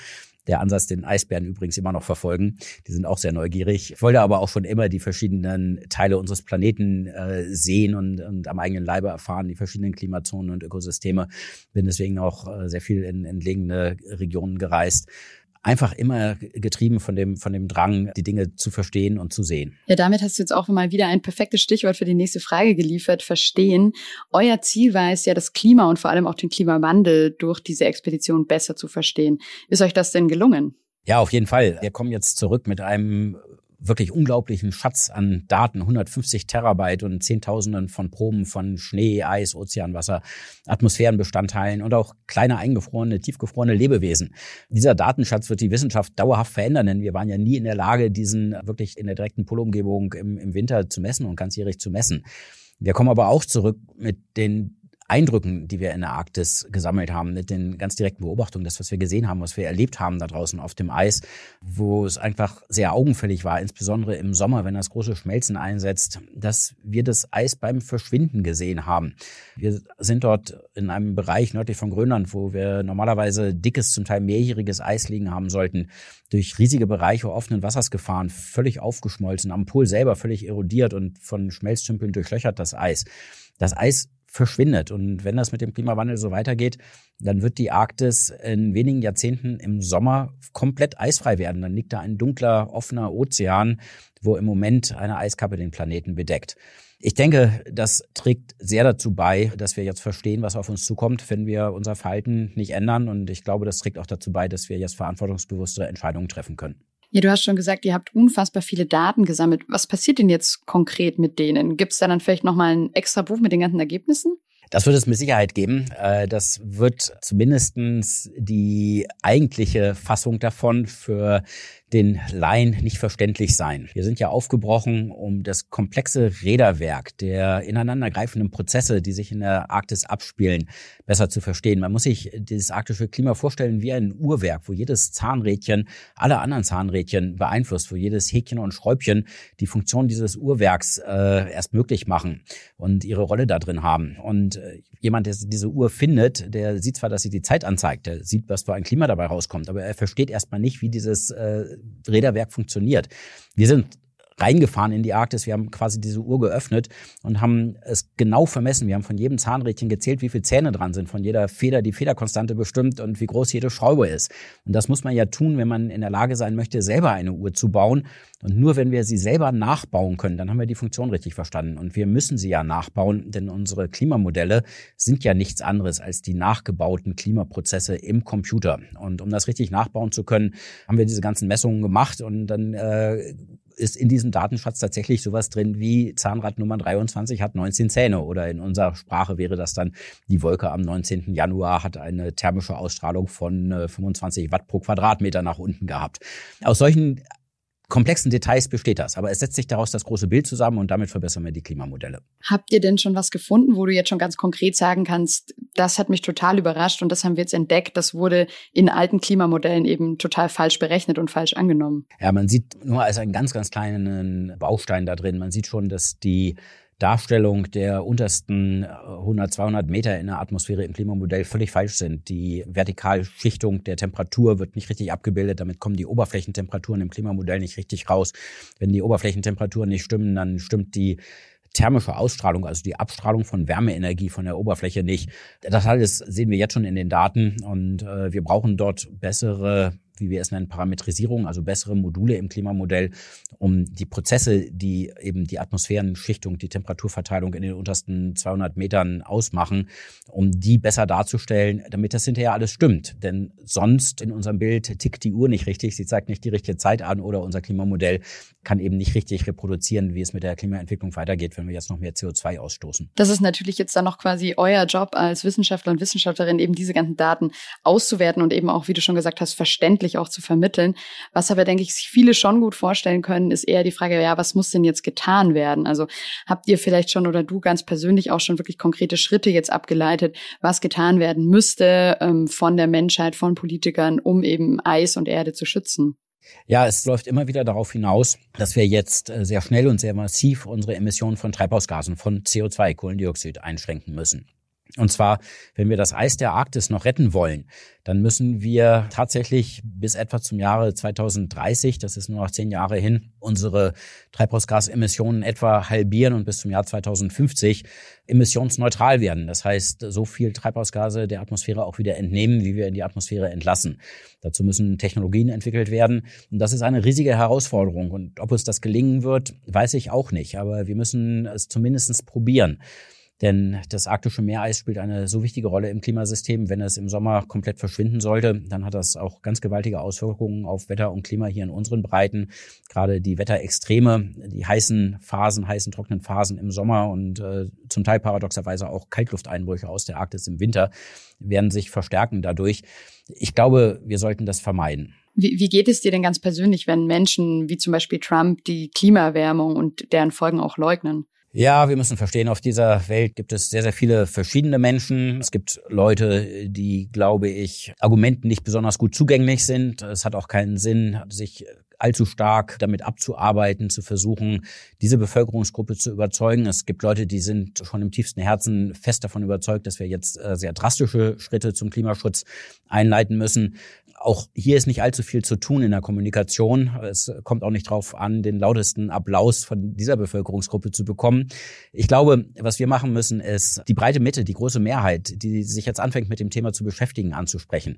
Der Ansatz, den Eisbären übrigens immer noch verfolgen. Die sind auch sehr neugierig. Ich wollte aber auch schon immer die verschiedenen Teile unseres Planeten äh, sehen und, und am eigenen Leibe erfahren, die verschiedenen Klimazonen und Ökosysteme. Bin deswegen auch äh, sehr viel in entlegene Regionen gereist einfach immer getrieben von dem, von dem Drang, die Dinge zu verstehen und zu sehen. Ja, damit hast du jetzt auch mal wieder ein perfektes Stichwort für die nächste Frage geliefert, verstehen. Euer Ziel war es ja, das Klima und vor allem auch den Klimawandel durch diese Expedition besser zu verstehen. Ist euch das denn gelungen? Ja, auf jeden Fall. Wir kommen jetzt zurück mit einem wirklich unglaublichen Schatz an Daten, 150 Terabyte und Zehntausenden von Proben von Schnee, Eis, Ozeanwasser, Atmosphärenbestandteilen und auch kleine eingefrorene, tiefgefrorene Lebewesen. Dieser Datenschatz wird die Wissenschaft dauerhaft verändern, denn wir waren ja nie in der Lage, diesen wirklich in der direkten Polumgebung im, im Winter zu messen und ganzjährig zu messen. Wir kommen aber auch zurück mit den Eindrücken, die wir in der Arktis gesammelt haben, mit den ganz direkten Beobachtungen, das, was wir gesehen haben, was wir erlebt haben da draußen auf dem Eis, wo es einfach sehr augenfällig war, insbesondere im Sommer, wenn das große Schmelzen einsetzt, dass wir das Eis beim Verschwinden gesehen haben. Wir sind dort in einem Bereich nördlich von Grönland, wo wir normalerweise dickes, zum Teil mehrjähriges Eis liegen haben sollten, durch riesige Bereiche offenen Wassers gefahren, völlig aufgeschmolzen, am Pol selber völlig erodiert und von Schmelztümpeln durchlöchert das Eis. Das Eis verschwindet. Und wenn das mit dem Klimawandel so weitergeht, dann wird die Arktis in wenigen Jahrzehnten im Sommer komplett eisfrei werden. Dann liegt da ein dunkler, offener Ozean, wo im Moment eine Eiskappe den Planeten bedeckt. Ich denke, das trägt sehr dazu bei, dass wir jetzt verstehen, was auf uns zukommt, wenn wir unser Verhalten nicht ändern. Und ich glaube, das trägt auch dazu bei, dass wir jetzt verantwortungsbewusste Entscheidungen treffen können. Ja, du hast schon gesagt, ihr habt unfassbar viele Daten gesammelt. Was passiert denn jetzt konkret mit denen? Gibt es da dann vielleicht nochmal ein extra Buch mit den ganzen Ergebnissen? Das wird es mit Sicherheit geben. Äh, das wird zumindestens die eigentliche Fassung davon für den Laien nicht verständlich sein. Wir sind ja aufgebrochen, um das komplexe Räderwerk der ineinandergreifenden Prozesse, die sich in der Arktis abspielen, besser zu verstehen. Man muss sich dieses arktische Klima vorstellen wie ein Uhrwerk, wo jedes Zahnrädchen alle anderen Zahnrädchen beeinflusst, wo jedes Häkchen und Schräubchen die Funktion dieses Uhrwerks äh, erst möglich machen und ihre Rolle da drin haben. Und äh, jemand, der diese Uhr findet, der sieht zwar, dass sie die Zeit anzeigt, der sieht, was für ein Klima dabei rauskommt, aber er versteht erstmal nicht, wie dieses äh, Räderwerk funktioniert. Wir sind reingefahren in die Arktis. Wir haben quasi diese Uhr geöffnet und haben es genau vermessen. Wir haben von jedem Zahnrädchen gezählt, wie viele Zähne dran sind, von jeder Feder die Federkonstante bestimmt und wie groß jede Schraube ist. Und das muss man ja tun, wenn man in der Lage sein möchte, selber eine Uhr zu bauen. Und nur wenn wir sie selber nachbauen können, dann haben wir die Funktion richtig verstanden. Und wir müssen sie ja nachbauen, denn unsere Klimamodelle sind ja nichts anderes als die nachgebauten Klimaprozesse im Computer. Und um das richtig nachbauen zu können, haben wir diese ganzen Messungen gemacht und dann äh, ist in diesem Datenschatz tatsächlich sowas drin wie Zahnrad Nummer 23 hat 19 Zähne oder in unserer Sprache wäre das dann die Wolke am 19. Januar hat eine thermische Ausstrahlung von 25 äh, Watt pro Quadratmeter nach unten gehabt. Aus solchen komplexen Details besteht das. Aber es setzt sich daraus das große Bild zusammen und damit verbessern wir die Klimamodelle. Habt ihr denn schon was gefunden, wo du jetzt schon ganz konkret sagen kannst, das hat mich total überrascht und das haben wir jetzt entdeckt, das wurde in alten Klimamodellen eben total falsch berechnet und falsch angenommen? Ja, man sieht nur als einen ganz, ganz kleinen Baustein da drin. Man sieht schon, dass die Darstellung der untersten 100, 200 Meter in der Atmosphäre im Klimamodell völlig falsch sind. Die Vertikalschichtung der Temperatur wird nicht richtig abgebildet. Damit kommen die Oberflächentemperaturen im Klimamodell nicht richtig raus. Wenn die Oberflächentemperaturen nicht stimmen, dann stimmt die thermische Ausstrahlung, also die Abstrahlung von Wärmeenergie von der Oberfläche nicht. Das alles sehen wir jetzt schon in den Daten und äh, wir brauchen dort bessere wie wir es nennen, Parametrisierung, also bessere Module im Klimamodell, um die Prozesse, die eben die Atmosphärenschichtung, die Temperaturverteilung in den untersten 200 Metern ausmachen, um die besser darzustellen, damit das hinterher alles stimmt. Denn sonst in unserem Bild tickt die Uhr nicht richtig, sie zeigt nicht die richtige Zeit an oder unser Klimamodell kann eben nicht richtig reproduzieren, wie es mit der Klimaentwicklung weitergeht, wenn wir jetzt noch mehr CO2 ausstoßen. Das ist natürlich jetzt dann noch quasi euer Job als Wissenschaftler und Wissenschaftlerin, eben diese ganzen Daten auszuwerten und eben auch, wie du schon gesagt hast, verständlich wirklich auch zu vermitteln. Was aber, denke ich, sich viele schon gut vorstellen können, ist eher die Frage, ja, was muss denn jetzt getan werden? Also habt ihr vielleicht schon oder du ganz persönlich auch schon wirklich konkrete Schritte jetzt abgeleitet, was getan werden müsste ähm, von der Menschheit, von Politikern, um eben Eis und Erde zu schützen? Ja, es läuft immer wieder darauf hinaus, dass wir jetzt äh, sehr schnell und sehr massiv unsere Emissionen von Treibhausgasen, von CO2, Kohlendioxid einschränken müssen. Und zwar, wenn wir das Eis der Arktis noch retten wollen, dann müssen wir tatsächlich bis etwa zum Jahre 2030, das ist nur noch zehn Jahre hin, unsere Treibhausgasemissionen etwa halbieren und bis zum Jahr 2050 emissionsneutral werden. Das heißt, so viel Treibhausgase der Atmosphäre auch wieder entnehmen, wie wir in die Atmosphäre entlassen. Dazu müssen Technologien entwickelt werden. Und das ist eine riesige Herausforderung. Und ob uns das gelingen wird, weiß ich auch nicht. Aber wir müssen es zumindest probieren. Denn das arktische Meereis spielt eine so wichtige Rolle im Klimasystem. Wenn es im Sommer komplett verschwinden sollte, dann hat das auch ganz gewaltige Auswirkungen auf Wetter und Klima hier in unseren Breiten. Gerade die Wetterextreme, die heißen Phasen, heißen trockenen Phasen im Sommer und äh, zum Teil paradoxerweise auch Kaltlufteinbrüche aus der Arktis im Winter werden sich verstärken dadurch. Ich glaube, wir sollten das vermeiden. Wie, wie geht es dir denn ganz persönlich, wenn Menschen wie zum Beispiel Trump die Klimaerwärmung und deren Folgen auch leugnen? Ja, wir müssen verstehen, auf dieser Welt gibt es sehr, sehr viele verschiedene Menschen. Es gibt Leute, die, glaube ich, Argumenten nicht besonders gut zugänglich sind. Es hat auch keinen Sinn, sich allzu stark damit abzuarbeiten, zu versuchen, diese Bevölkerungsgruppe zu überzeugen. Es gibt Leute, die sind schon im tiefsten Herzen fest davon überzeugt, dass wir jetzt äh, sehr drastische Schritte zum Klimaschutz einleiten müssen. Auch hier ist nicht allzu viel zu tun in der Kommunikation. Es kommt auch nicht darauf an, den lautesten Applaus von dieser Bevölkerungsgruppe zu bekommen. Ich glaube, was wir machen müssen, ist die breite Mitte, die große Mehrheit, die sich jetzt anfängt, mit dem Thema zu beschäftigen, anzusprechen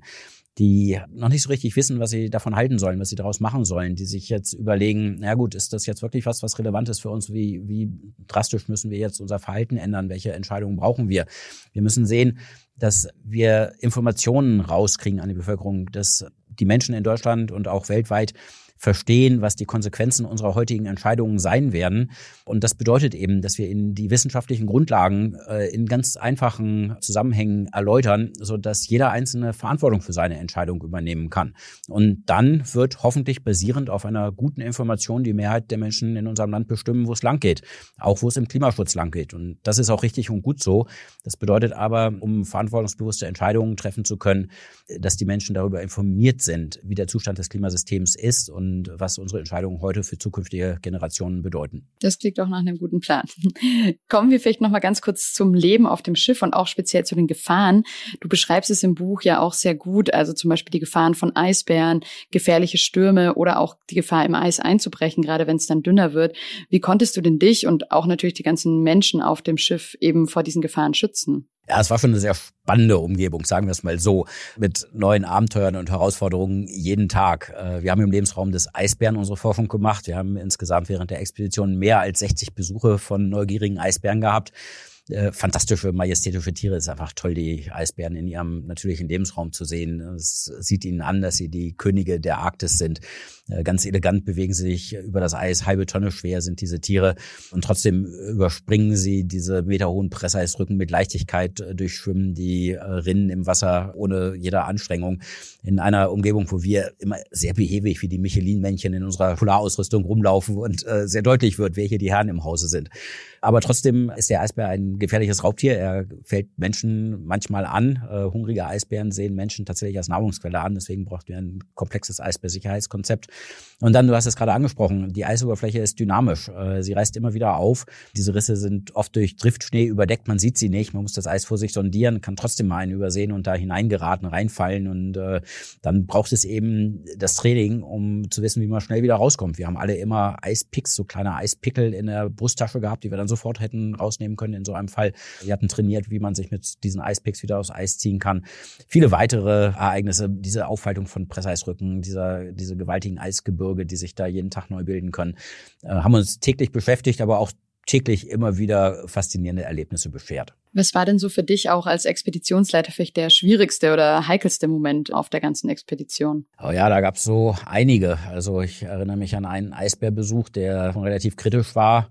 die noch nicht so richtig wissen, was sie davon halten sollen, was sie daraus machen sollen, die sich jetzt überlegen, na gut, ist das jetzt wirklich was, was relevant ist für uns? Wie, wie drastisch müssen wir jetzt unser Verhalten ändern? Welche Entscheidungen brauchen wir? Wir müssen sehen, dass wir Informationen rauskriegen an die Bevölkerung, dass die Menschen in Deutschland und auch weltweit verstehen, was die Konsequenzen unserer heutigen Entscheidungen sein werden. Und das bedeutet eben, dass wir in die wissenschaftlichen Grundlagen äh, in ganz einfachen Zusammenhängen erläutern, so dass jeder einzelne Verantwortung für seine Entscheidung übernehmen kann. Und dann wird hoffentlich basierend auf einer guten Information die Mehrheit der Menschen in unserem Land bestimmen, wo es lang geht, auch wo es im Klimaschutz lang geht. Und das ist auch richtig und gut so. Das bedeutet aber, um verantwortungsbewusste Entscheidungen treffen zu können, dass die Menschen darüber informiert sind, wie der Zustand des Klimasystems ist und was unsere Entscheidungen heute für zukünftige Generationen bedeuten. Das klingt auch nach einem guten Plan. Kommen wir vielleicht noch mal ganz kurz zum Leben auf dem Schiff und auch speziell zu den Gefahren. Du beschreibst es im Buch ja auch sehr gut, also zum Beispiel die Gefahren von Eisbären, gefährliche Stürme oder auch die Gefahr im Eis einzubrechen, gerade wenn es dann dünner wird. Wie konntest du denn dich und auch natürlich die ganzen Menschen auf dem Schiff eben vor diesen Gefahren schützen? Ja, es war schon eine sehr spannende Umgebung, sagen wir es mal so, mit neuen Abenteuern und Herausforderungen jeden Tag. Äh, wir haben im Lebensraum des Eisbären unsere Forschung gemacht. Wir haben insgesamt während der Expedition mehr als 60 Besuche von neugierigen Eisbären gehabt äh, fantastische, majestätische Tiere. Es ist einfach toll, die Eisbären in ihrem natürlichen Lebensraum zu sehen. Es sieht ihnen an, dass sie die Könige der Arktis sind. Äh, ganz elegant bewegen sie sich über das Eis, halbe Tonne schwer sind diese Tiere. Und trotzdem überspringen sie diese meterhohen Presseisrücken mit Leichtigkeit, äh, durchschwimmen die Rinnen im Wasser ohne jeder Anstrengung. In einer Umgebung, wo wir immer sehr behäbig wie die Michelin-Männchen in unserer Polarausrüstung rumlaufen und sehr deutlich wird, wer hier die Herren im Hause sind. Aber trotzdem ist der Eisbär ein gefährliches Raubtier. Er fällt Menschen manchmal an. Äh, hungrige Eisbären sehen Menschen tatsächlich als Nahrungsquelle an. Deswegen braucht wir ein komplexes Eisbär-Sicherheitskonzept. Und dann, du hast es gerade angesprochen, die Eisoberfläche ist dynamisch. Äh, sie reißt immer wieder auf. Diese Risse sind oft durch Driftschnee überdeckt. Man sieht sie nicht. Man muss das Eis vor sich sondieren, kann trotzdem mal einen übersehen und da hineingeraten, reinfallen. Und äh, dann braucht es eben das Training, um zu wissen, wie man schnell wieder rauskommt. Wir haben alle immer Eispicks, so kleine Eispickel in der Brusttasche gehabt, die wir dann sofort hätten rausnehmen können in so einem Fall. Wir hatten trainiert, wie man sich mit diesen Eispicks wieder aufs Eis ziehen kann. Viele weitere Ereignisse, diese Aufhaltung von Presseisrücken, dieser, diese gewaltigen Eisgebirge, die sich da jeden Tag neu bilden können, äh, haben uns täglich beschäftigt, aber auch täglich immer wieder faszinierende Erlebnisse beschert. Was war denn so für dich auch als Expeditionsleiter vielleicht der schwierigste oder heikelste Moment auf der ganzen Expedition? Oh ja, da gab es so einige. Also ich erinnere mich an einen Eisbärbesuch, der relativ kritisch war.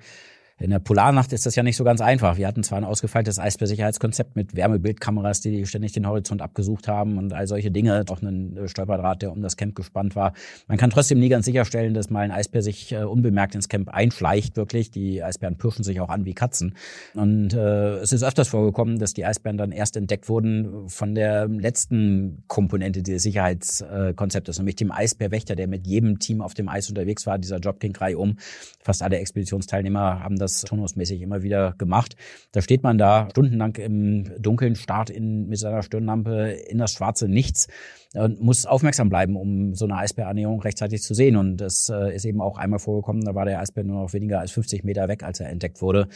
In der Polarnacht ist das ja nicht so ganz einfach. Wir hatten zwar ein ausgefeiltes Eisbärsicherheitskonzept mit Wärmebildkameras, die ständig den Horizont abgesucht haben und all solche Dinge, auch einen äh, Stolperdraht, der um das Camp gespannt war. Man kann trotzdem nie ganz sicherstellen, dass mal ein Eisbär sich äh, unbemerkt ins Camp einschleicht, wirklich. Die Eisbären pirschen sich auch an wie Katzen. Und äh, es ist öfters vorgekommen, dass die Eisbären dann erst entdeckt wurden von der letzten Komponente dieses Sicherheitskonzeptes, nämlich dem Eisbärwächter, der mit jedem Team auf dem Eis unterwegs war. Dieser Job ging reihum. Fast alle Expeditionsteilnehmer haben das das turnusmäßig immer wieder gemacht. Da steht man da stundenlang im Dunkeln, starrt in, mit seiner Stirnlampe in das schwarze Nichts und muss aufmerksam bleiben, um so eine Eisbärannäherung rechtzeitig zu sehen. Und das äh, ist eben auch einmal vorgekommen, da war der Eisbär nur noch weniger als 50 Meter weg, als er entdeckt wurde.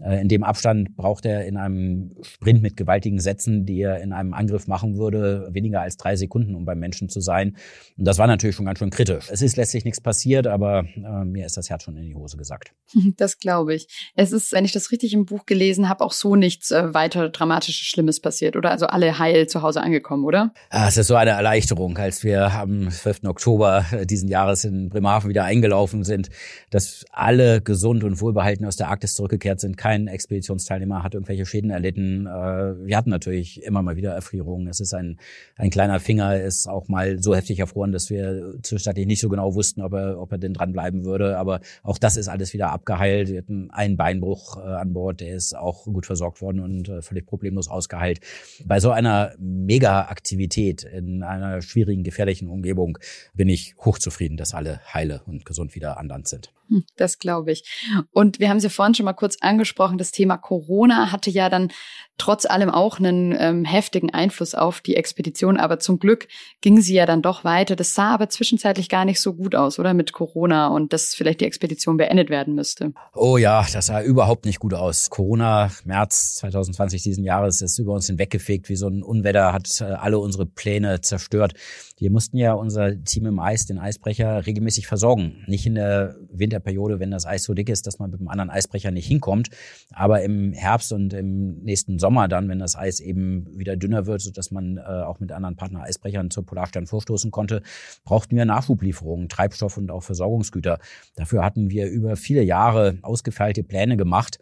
Äh, in dem Abstand braucht er in einem Sprint mit gewaltigen Sätzen, die er in einem Angriff machen würde, weniger als drei Sekunden, um beim Menschen zu sein. Und das war natürlich schon ganz schön kritisch. Es ist letztlich nichts passiert, aber äh, mir ist das Herz schon in die Hose gesagt. Das glaube ich. Es ist, wenn ich das richtig im Buch gelesen habe, auch so nichts äh, weiter dramatisches Schlimmes passiert, oder? Also alle heil zu Hause angekommen, oder? Ah, es ist so eine Erleichterung, als wir am 12. Oktober diesen Jahres in Bremerhaven wieder eingelaufen sind, dass alle gesund und wohlbehalten aus der Arktis zurückgekehrt sind kein Expeditionsteilnehmer hat irgendwelche Schäden erlitten. Äh, wir hatten natürlich immer mal wieder Erfrierungen. Es ist ein, ein kleiner Finger, ist auch mal so heftig erfroren, dass wir zwischenzeitlich nicht so genau wussten, ob er, ob er denn dranbleiben würde. Aber auch das ist alles wieder abgeheilt. Wir hatten einen Beinbruch äh, an Bord, der ist auch gut versorgt worden und äh, völlig problemlos ausgeheilt. Bei so einer Mega-Aktivität in einer schwierigen, gefährlichen Umgebung bin ich hochzufrieden, dass alle heile und gesund wieder an Land sind. Hm, das glaube ich. Und wir haben sie vorhin schon mal kurz angesprochen. Das Thema Corona hatte ja dann trotz allem auch einen ähm, heftigen Einfluss auf die Expedition. Aber zum Glück ging sie ja dann doch weiter. Das sah aber zwischenzeitlich gar nicht so gut aus, oder? Mit Corona und dass vielleicht die Expedition beendet werden müsste. Oh ja, das sah überhaupt nicht gut aus. Corona, März 2020 diesen Jahres, ist über uns hinweggefegt wie so ein Unwetter, hat äh, alle unsere Pläne zerstört. Wir mussten ja unser Team im Eis, den Eisbrecher, regelmäßig versorgen. Nicht in der Winterperiode, wenn das Eis so dick ist, dass man mit einem anderen Eisbrecher nicht hinkommt, aber im Herbst und im nächsten Sommer dann, wenn das Eis eben wieder dünner wird, sodass man äh, auch mit anderen Partner-Eisbrechern zur Polarstern vorstoßen konnte, brauchten wir Nachschublieferungen, Treibstoff und auch Versorgungsgüter. Dafür hatten wir über viele Jahre ausgefeilte Pläne gemacht.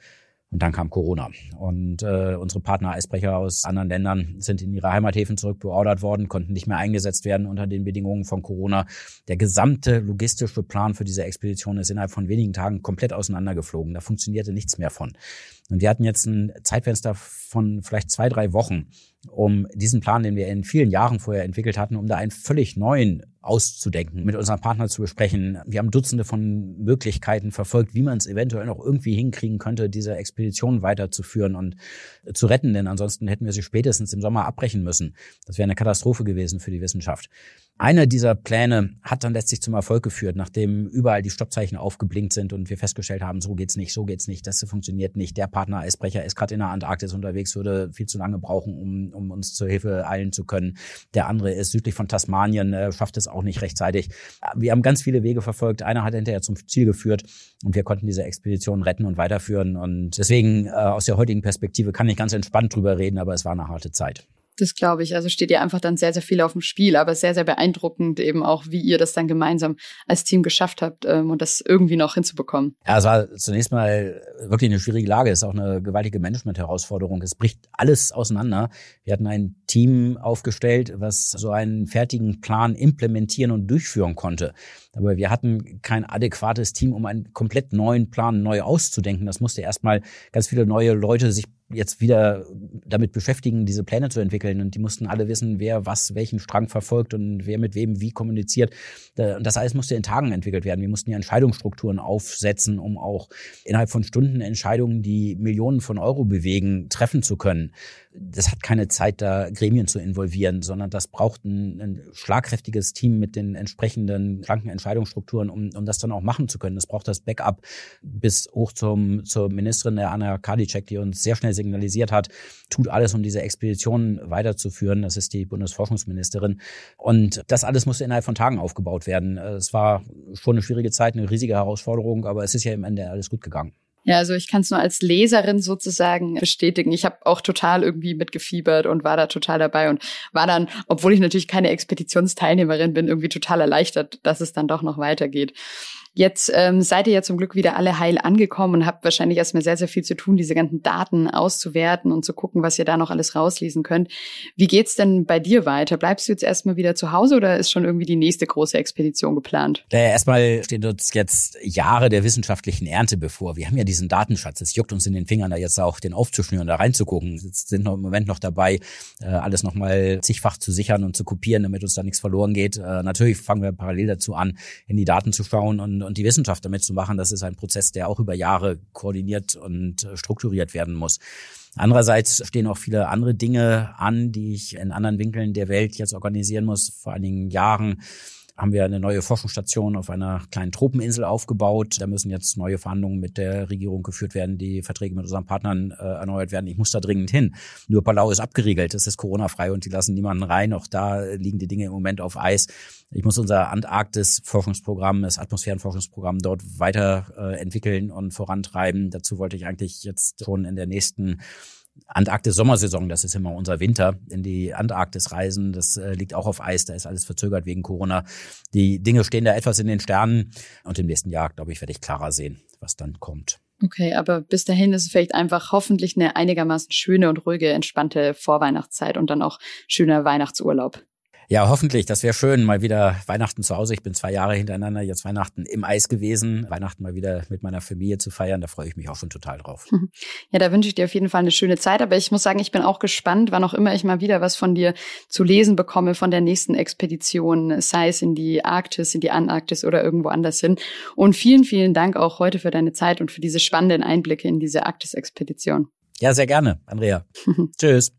Und dann kam Corona. Und äh, unsere Partner-Eisbrecher aus anderen Ländern sind in ihre Heimathäfen zurückbeordert worden, konnten nicht mehr eingesetzt werden unter den Bedingungen von Corona. Der gesamte logistische Plan für diese Expedition ist innerhalb von wenigen Tagen komplett auseinandergeflogen. Da funktionierte nichts mehr von. Und wir hatten jetzt ein Zeitfenster von vielleicht zwei, drei Wochen, um diesen Plan, den wir in vielen Jahren vorher entwickelt hatten, um da einen völlig neuen auszudenken, mit unserem Partner zu besprechen. Wir haben Dutzende von Möglichkeiten verfolgt, wie man es eventuell noch irgendwie hinkriegen könnte, diese Expedition weiterzuführen und zu retten, denn ansonsten hätten wir sie spätestens im Sommer abbrechen müssen. Das wäre eine Katastrophe gewesen für die Wissenschaft. Einer dieser Pläne hat dann letztlich zum Erfolg geführt, nachdem überall die Stoppzeichen aufgeblinkt sind und wir festgestellt haben, so geht's nicht, so geht's nicht, das funktioniert nicht. Der Partner Eisbrecher ist gerade in der Antarktis unterwegs, würde viel zu lange brauchen, um, um uns zur Hilfe eilen zu können. Der andere ist südlich von Tasmanien, äh, schafft es auch nicht rechtzeitig. Wir haben ganz viele Wege verfolgt. Einer hat hinterher zum Ziel geführt und wir konnten diese Expedition retten und weiterführen. Und deswegen äh, aus der heutigen Perspektive kann ich ganz entspannt drüber reden, aber es war eine harte Zeit. Das glaube ich. Also steht ja einfach dann sehr, sehr viel auf dem Spiel, aber sehr, sehr beeindruckend eben auch, wie ihr das dann gemeinsam als Team geschafft habt ähm, und das irgendwie noch hinzubekommen. Ja, es war zunächst mal wirklich eine schwierige Lage. Es ist auch eine gewaltige Management-Herausforderung. Es bricht alles auseinander. Wir hatten ein Team aufgestellt, was so einen fertigen Plan implementieren und durchführen konnte. Aber wir hatten kein adäquates Team, um einen komplett neuen Plan neu auszudenken. Das musste erstmal ganz viele neue Leute sich jetzt wieder damit beschäftigen, diese Pläne zu entwickeln. Und die mussten alle wissen, wer was, welchen Strang verfolgt und wer mit wem wie kommuniziert. Und das alles musste in Tagen entwickelt werden. Wir mussten ja Entscheidungsstrukturen aufsetzen, um auch innerhalb von Stunden Entscheidungen, die Millionen von Euro bewegen, treffen zu können das hat keine Zeit, da Gremien zu involvieren, sondern das braucht ein, ein schlagkräftiges Team mit den entsprechenden schlanken Entscheidungsstrukturen, um, um das dann auch machen zu können. Das braucht das Backup bis hoch zum, zur Ministerin der Anna Karliczek, die uns sehr schnell signalisiert hat, tut alles, um diese Expedition weiterzuführen. Das ist die Bundesforschungsministerin. Und das alles musste innerhalb von Tagen aufgebaut werden. Es war schon eine schwierige Zeit, eine riesige Herausforderung, aber es ist ja im Ende alles gut gegangen. Ja, also ich kann es nur als Leserin sozusagen bestätigen. Ich habe auch total irgendwie mitgefiebert und war da total dabei und war dann, obwohl ich natürlich keine Expeditionsteilnehmerin bin, irgendwie total erleichtert, dass es dann doch noch weitergeht. Jetzt ähm, seid ihr ja zum Glück wieder alle heil angekommen und habt wahrscheinlich erstmal sehr, sehr viel zu tun, diese ganzen Daten auszuwerten und zu gucken, was ihr da noch alles rauslesen könnt. Wie geht's denn bei dir weiter? Bleibst du jetzt erstmal wieder zu Hause oder ist schon irgendwie die nächste große Expedition geplant? Naja, erstmal stehen uns jetzt Jahre der wissenschaftlichen Ernte bevor. Wir haben ja diesen Datenschatz. Es juckt uns in den Fingern, da jetzt auch den aufzuschnüren, da reinzugucken. Jetzt sind wir im Moment noch dabei, äh, alles nochmal zigfach zu sichern und zu kopieren, damit uns da nichts verloren geht. Äh, natürlich fangen wir parallel dazu an, in die Daten zu schauen und und die Wissenschaft damit zu machen, das ist ein Prozess, der auch über Jahre koordiniert und äh, strukturiert werden muss. Andererseits stehen auch viele andere Dinge an, die ich in anderen Winkeln der Welt jetzt organisieren muss. Vor einigen Jahren haben wir eine neue Forschungsstation auf einer kleinen Tropeninsel aufgebaut. Da müssen jetzt neue Verhandlungen mit der Regierung geführt werden, die Verträge mit unseren Partnern äh, erneuert werden. Ich muss da dringend hin. Nur Palau ist abgeriegelt, es ist Corona-frei und die lassen niemanden rein. Auch da liegen die Dinge im Moment auf Eis. Ich muss unser Antarktis-Forschungsprogramm, das Atmosphärenforschungsprogramm dort weiter äh, und vorantreiben. Dazu wollte ich eigentlich jetzt schon in der nächsten Antarktis-Sommersaison, das ist immer unser Winter, in die Antarktis reisen. Das äh, liegt auch auf Eis, da ist alles verzögert wegen Corona. Die Dinge stehen da etwas in den Sternen und im nächsten Jahr, glaube ich, werde ich klarer sehen, was dann kommt. Okay, aber bis dahin ist es vielleicht einfach hoffentlich eine einigermaßen schöne und ruhige, entspannte Vorweihnachtszeit und dann auch schöner Weihnachtsurlaub. Ja, hoffentlich. Das wäre schön. Mal wieder Weihnachten zu Hause. Ich bin zwei Jahre hintereinander jetzt Weihnachten im Eis gewesen. Weihnachten mal wieder mit meiner Familie zu feiern. Da freue ich mich auch schon total drauf. Ja, da wünsche ich dir auf jeden Fall eine schöne Zeit. Aber ich muss sagen, ich bin auch gespannt, wann auch immer ich mal wieder was von dir zu lesen bekomme von der nächsten Expedition, sei es in die Arktis, in die Antarktis oder irgendwo anders hin. Und vielen, vielen Dank auch heute für deine Zeit und für diese spannenden Einblicke in diese Arktis-Expedition. Ja, sehr gerne, Andrea. Tschüss.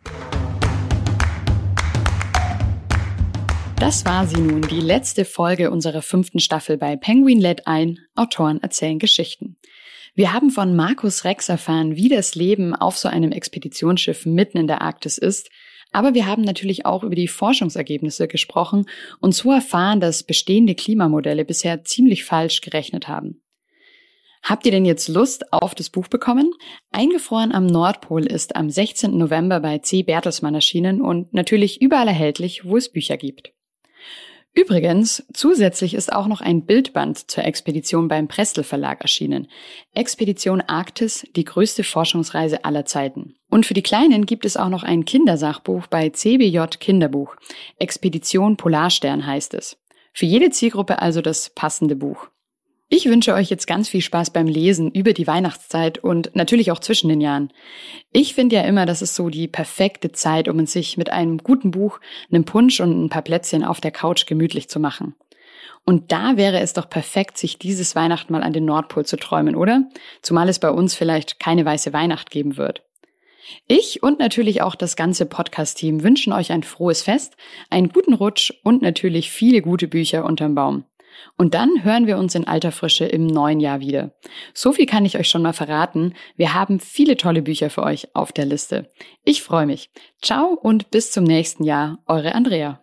Das war sie nun, die letzte Folge unserer fünften Staffel bei Penguin Let ein, Autoren erzählen Geschichten. Wir haben von Markus Rex erfahren, wie das Leben auf so einem Expeditionsschiff mitten in der Arktis ist, aber wir haben natürlich auch über die Forschungsergebnisse gesprochen und so erfahren, dass bestehende Klimamodelle bisher ziemlich falsch gerechnet haben. Habt ihr denn jetzt Lust auf das Buch bekommen? Eingefroren am Nordpol ist am 16. November bei C. Bertelsmann erschienen und natürlich überall erhältlich, wo es Bücher gibt. Übrigens, zusätzlich ist auch noch ein Bildband zur Expedition beim Prestel Verlag erschienen. Expedition Arktis, die größte Forschungsreise aller Zeiten. Und für die Kleinen gibt es auch noch ein Kindersachbuch bei CBJ Kinderbuch. Expedition Polarstern heißt es. Für jede Zielgruppe also das passende Buch. Ich wünsche euch jetzt ganz viel Spaß beim Lesen über die Weihnachtszeit und natürlich auch zwischen den Jahren. Ich finde ja immer, das ist so die perfekte Zeit, um sich mit einem guten Buch, einem Punsch und ein paar Plätzchen auf der Couch gemütlich zu machen. Und da wäre es doch perfekt, sich dieses Weihnachten mal an den Nordpol zu träumen, oder? Zumal es bei uns vielleicht keine weiße Weihnacht geben wird. Ich und natürlich auch das ganze Podcast-Team wünschen euch ein frohes Fest, einen guten Rutsch und natürlich viele gute Bücher unterm Baum. Und dann hören wir uns in alter Frische im neuen Jahr wieder. So viel kann ich euch schon mal verraten. Wir haben viele tolle Bücher für euch auf der Liste. Ich freue mich. Ciao und bis zum nächsten Jahr. Eure Andrea.